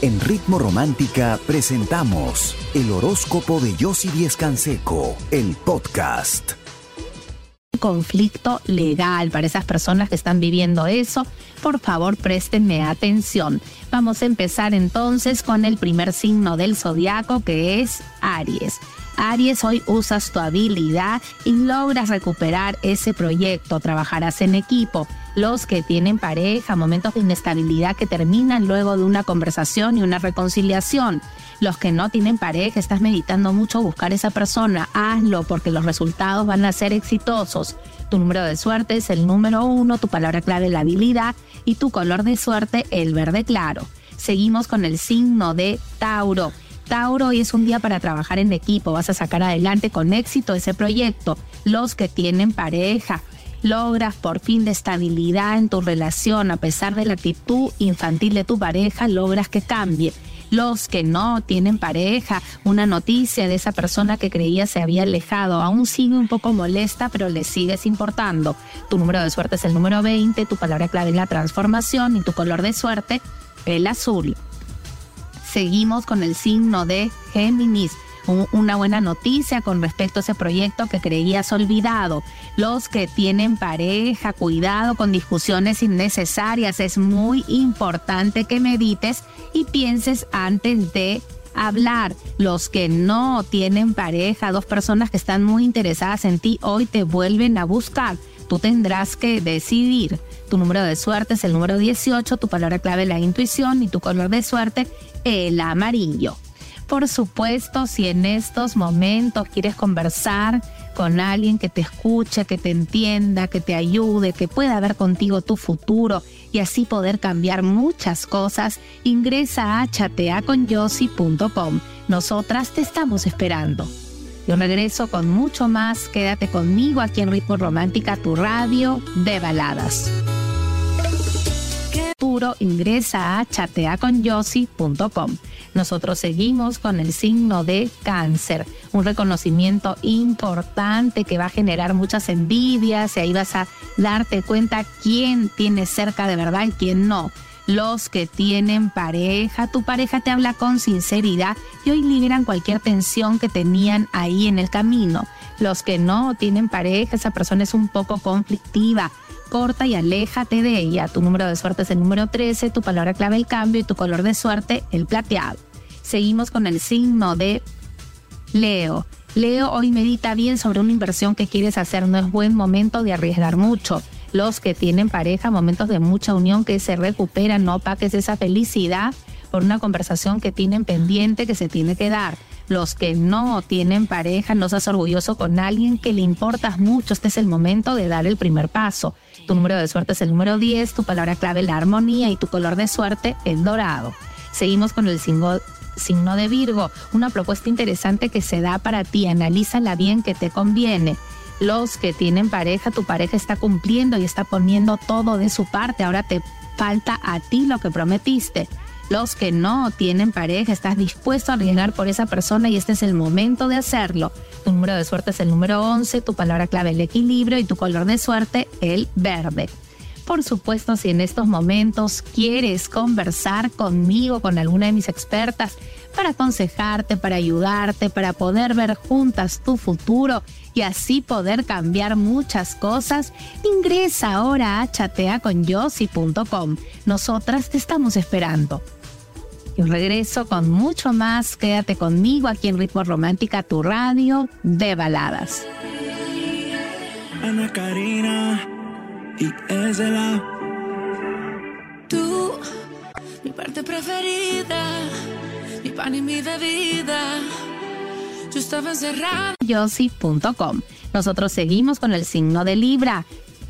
En Ritmo Romántica presentamos el horóscopo de Yossi Díez Canseco, el podcast. Conflicto legal para esas personas que están viviendo eso, por favor préstenme atención. Vamos a empezar entonces con el primer signo del zodiaco que es Aries. Aries, hoy usas tu habilidad y logras recuperar ese proyecto, trabajarás en equipo. Los que tienen pareja, momentos de inestabilidad que terminan luego de una conversación y una reconciliación. Los que no tienen pareja, estás meditando mucho buscar esa persona, hazlo porque los resultados van a ser exitosos. Tu número de suerte es el número uno, tu palabra clave la habilidad y tu color de suerte el verde claro. Seguimos con el signo de Tauro. Tauro, hoy es un día para trabajar en equipo, vas a sacar adelante con éxito ese proyecto. Los que tienen pareja, logras por fin de estabilidad en tu relación, a pesar de la actitud infantil de tu pareja, logras que cambie. Los que no tienen pareja, una noticia de esa persona que creía se había alejado, aún sigue un poco molesta, pero le sigues importando. Tu número de suerte es el número 20, tu palabra clave es la transformación y tu color de suerte, el azul seguimos con el signo de Géminis. Una buena noticia con respecto a ese proyecto que creías olvidado. Los que tienen pareja, cuidado con discusiones innecesarias. Es muy importante que medites y pienses antes de hablar. Los que no tienen pareja, dos personas que están muy interesadas en ti, hoy te vuelven a buscar. Tú tendrás que decidir. Tu número de suerte es el número 18, tu palabra clave la intuición y tu color de suerte el amarillo. Por supuesto, si en estos momentos quieres conversar con alguien que te escuche, que te entienda, que te ayude, que pueda ver contigo tu futuro y así poder cambiar muchas cosas, ingresa a chateaconyossi.com. Nosotras te estamos esperando. Yo regreso con mucho más. Quédate conmigo aquí en Ritmo Romántica, tu radio de baladas ingresa a chateaconyossi.com. Nosotros seguimos con el signo de cáncer, un reconocimiento importante que va a generar muchas envidias y ahí vas a darte cuenta quién tiene cerca de verdad y quién no. Los que tienen pareja, tu pareja te habla con sinceridad y hoy liberan cualquier tensión que tenían ahí en el camino. Los que no tienen pareja, esa persona es un poco conflictiva corta y aléjate de ella. Tu número de suerte es el número 13, tu palabra clave el cambio y tu color de suerte el plateado. Seguimos con el signo de Leo. Leo, hoy medita bien sobre una inversión que quieres hacer. No es buen momento de arriesgar mucho. Los que tienen pareja, momentos de mucha unión que se recuperan, no paques esa felicidad por una conversación que tienen pendiente que se tiene que dar los que no tienen pareja, no seas orgulloso con alguien que le importas mucho. Este es el momento de dar el primer paso. Tu número de suerte es el número 10, tu palabra clave la armonía y tu color de suerte el dorado. Seguimos con el signo, signo de Virgo, una propuesta interesante que se da para ti. Analízala bien que te conviene los que tienen pareja, tu pareja está cumpliendo y está poniendo todo de su parte. Ahora te falta a ti lo que prometiste los que no tienen pareja, estás dispuesto a arriesgar por esa persona y este es el momento de hacerlo. Tu número de suerte es el número 11, tu palabra clave el equilibrio y tu color de suerte el verde. Por supuesto, si en estos momentos quieres conversar conmigo, con alguna de mis expertas, para aconsejarte, para ayudarte, para poder ver juntas tu futuro y así poder cambiar muchas cosas, ingresa ahora a chateaconyossi.com. Nosotras te estamos esperando. Y regreso con mucho más. Quédate conmigo aquí en Ritmo Romántica, tu radio de baladas. Ana Karina y es la. Tú, mi parte preferida, mi pan y mi bebida. Yo estaba encerrada. Yossi.com. Nosotros seguimos con el signo de Libra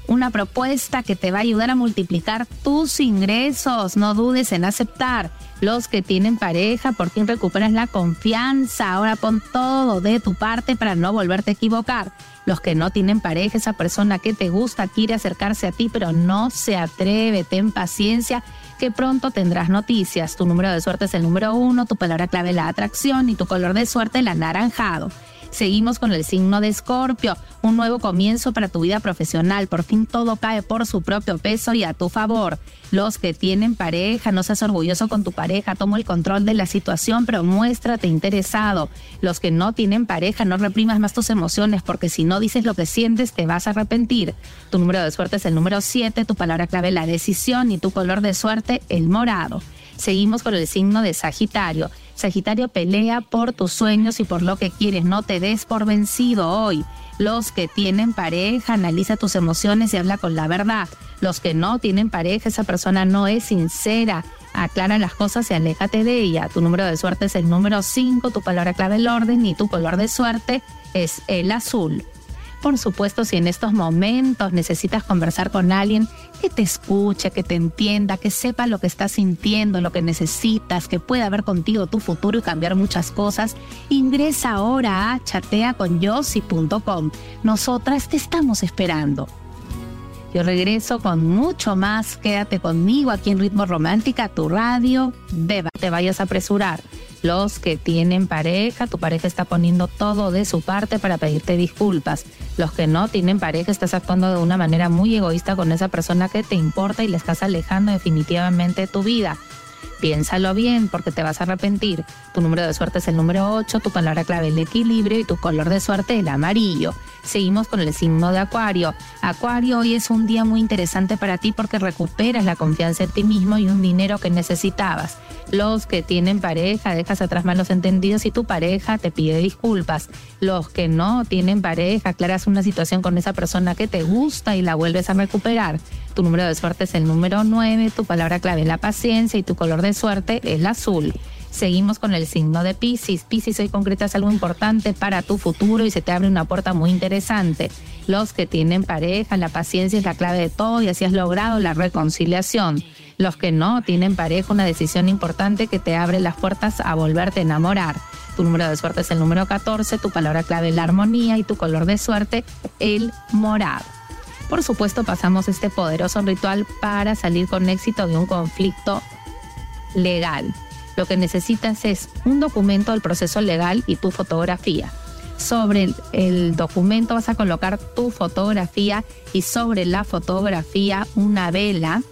una propuesta que te va a ayudar a multiplicar tus ingresos. No dudes en aceptar. Los que tienen pareja, por fin recuperas la confianza. Ahora pon todo de tu parte para no volverte a equivocar. Los que no tienen pareja, esa persona que te gusta quiere acercarse a ti, pero no se atreve. Ten paciencia que pronto tendrás noticias. Tu número de suerte es el número uno, tu palabra clave la atracción y tu color de suerte el anaranjado. Seguimos con el signo de Escorpio, un nuevo comienzo para tu vida profesional. Por fin todo cae por su propio peso y a tu favor. Los que tienen pareja, no seas orgulloso con tu pareja, toma el control de la situación, pero muéstrate interesado. Los que no tienen pareja, no reprimas más tus emociones, porque si no dices lo que sientes, te vas a arrepentir. Tu número de suerte es el número 7, tu palabra clave la decisión y tu color de suerte el morado. Seguimos con el signo de Sagitario. Sagitario pelea por tus sueños y por lo que quieres. No te des por vencido hoy. Los que tienen pareja, analiza tus emociones y habla con la verdad. Los que no tienen pareja, esa persona no es sincera. Aclara las cosas y aléjate de ella. Tu número de suerte es el número 5, tu palabra clave el orden y tu color de suerte es el azul. Por supuesto, si en estos momentos necesitas conversar con alguien que te escuche, que te entienda, que sepa lo que estás sintiendo, lo que necesitas, que pueda ver contigo tu futuro y cambiar muchas cosas, ingresa ahora a chateaconyossi.com. Nosotras te estamos esperando. Yo regreso con mucho más. Quédate conmigo aquí en Ritmo Romántica, tu radio. Deba, te vayas a apresurar los que tienen pareja, tu pareja está poniendo todo de su parte para pedirte disculpas. Los que no tienen pareja, estás actuando de una manera muy egoísta con esa persona que te importa y le estás alejando definitivamente de tu vida. Piénsalo bien porque te vas a arrepentir. Tu número de suerte es el número 8, tu palabra clave el equilibrio y tu color de suerte el amarillo. Seguimos con el signo de Acuario. Acuario, hoy es un día muy interesante para ti porque recuperas la confianza en ti mismo y un dinero que necesitabas. Los que tienen pareja, dejas atrás malos entendidos y tu pareja te pide disculpas. Los que no tienen pareja, aclaras una situación con esa persona que te gusta y la vuelves a recuperar. Tu número de suerte es el número 9, tu palabra clave es la paciencia y tu color de suerte es el azul. Seguimos con el signo de Pisces. Pisces hoy concretas algo importante para tu futuro y se te abre una puerta muy interesante. Los que tienen pareja, la paciencia es la clave de todo y así has logrado la reconciliación. Los que no tienen pareja, una decisión importante que te abre las puertas a volverte a enamorar. Tu número de suerte es el número 14, tu palabra clave la armonía y tu color de suerte el morado. Por supuesto, pasamos este poderoso ritual para salir con éxito de un conflicto legal. Lo que necesitas es un documento del proceso legal y tu fotografía. Sobre el, documento vas a colocar tu fotografía y sobre la fotografía una vela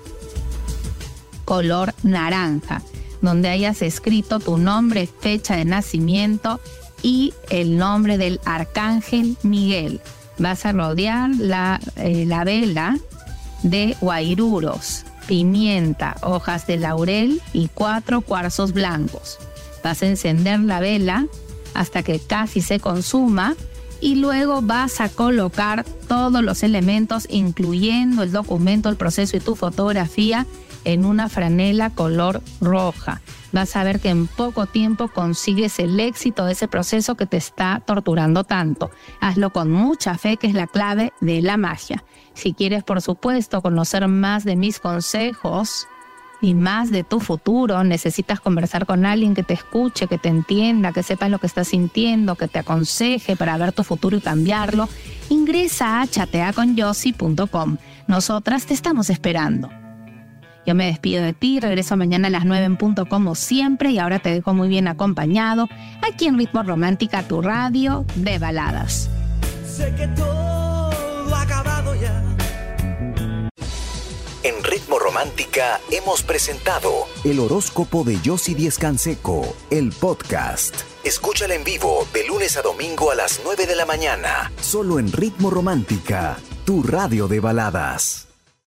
color naranja, donde hayas escrito tu nombre, fecha de nacimiento y el nombre del arcángel Miguel. Vas a rodear la, eh, la vela de guairuros pimienta, hojas de laurel y cuatro cuarzos blancos. Vas a encender la vela hasta que casi se consuma y luego vas a colocar todos los elementos, incluyendo el documento, el proceso y tu fotografía, en una franela color roja. Vas a ver que en poco tiempo consigues el éxito de ese proceso que te está torturando tanto. Hazlo con mucha fe, que es la clave de la magia. Si quieres, por supuesto, conocer más de mis consejos y más de tu futuro, necesitas conversar con alguien que te escuche, que te entienda, que sepa lo que estás sintiendo, que te aconseje para ver tu futuro y cambiarlo, ingresa a chateaconyossi.com. Nosotras te estamos esperando. Yo me despido de ti, regreso mañana a las 9 en punto como siempre y ahora te dejo muy bien acompañado aquí en Ritmo Romántica, tu radio de baladas. Sé que En Ritmo Romántica hemos presentado el horóscopo de Yossi Díez Canseco, el podcast. Escúchala en vivo de lunes a domingo a las 9 de la mañana, solo en Ritmo Romántica, tu radio de baladas.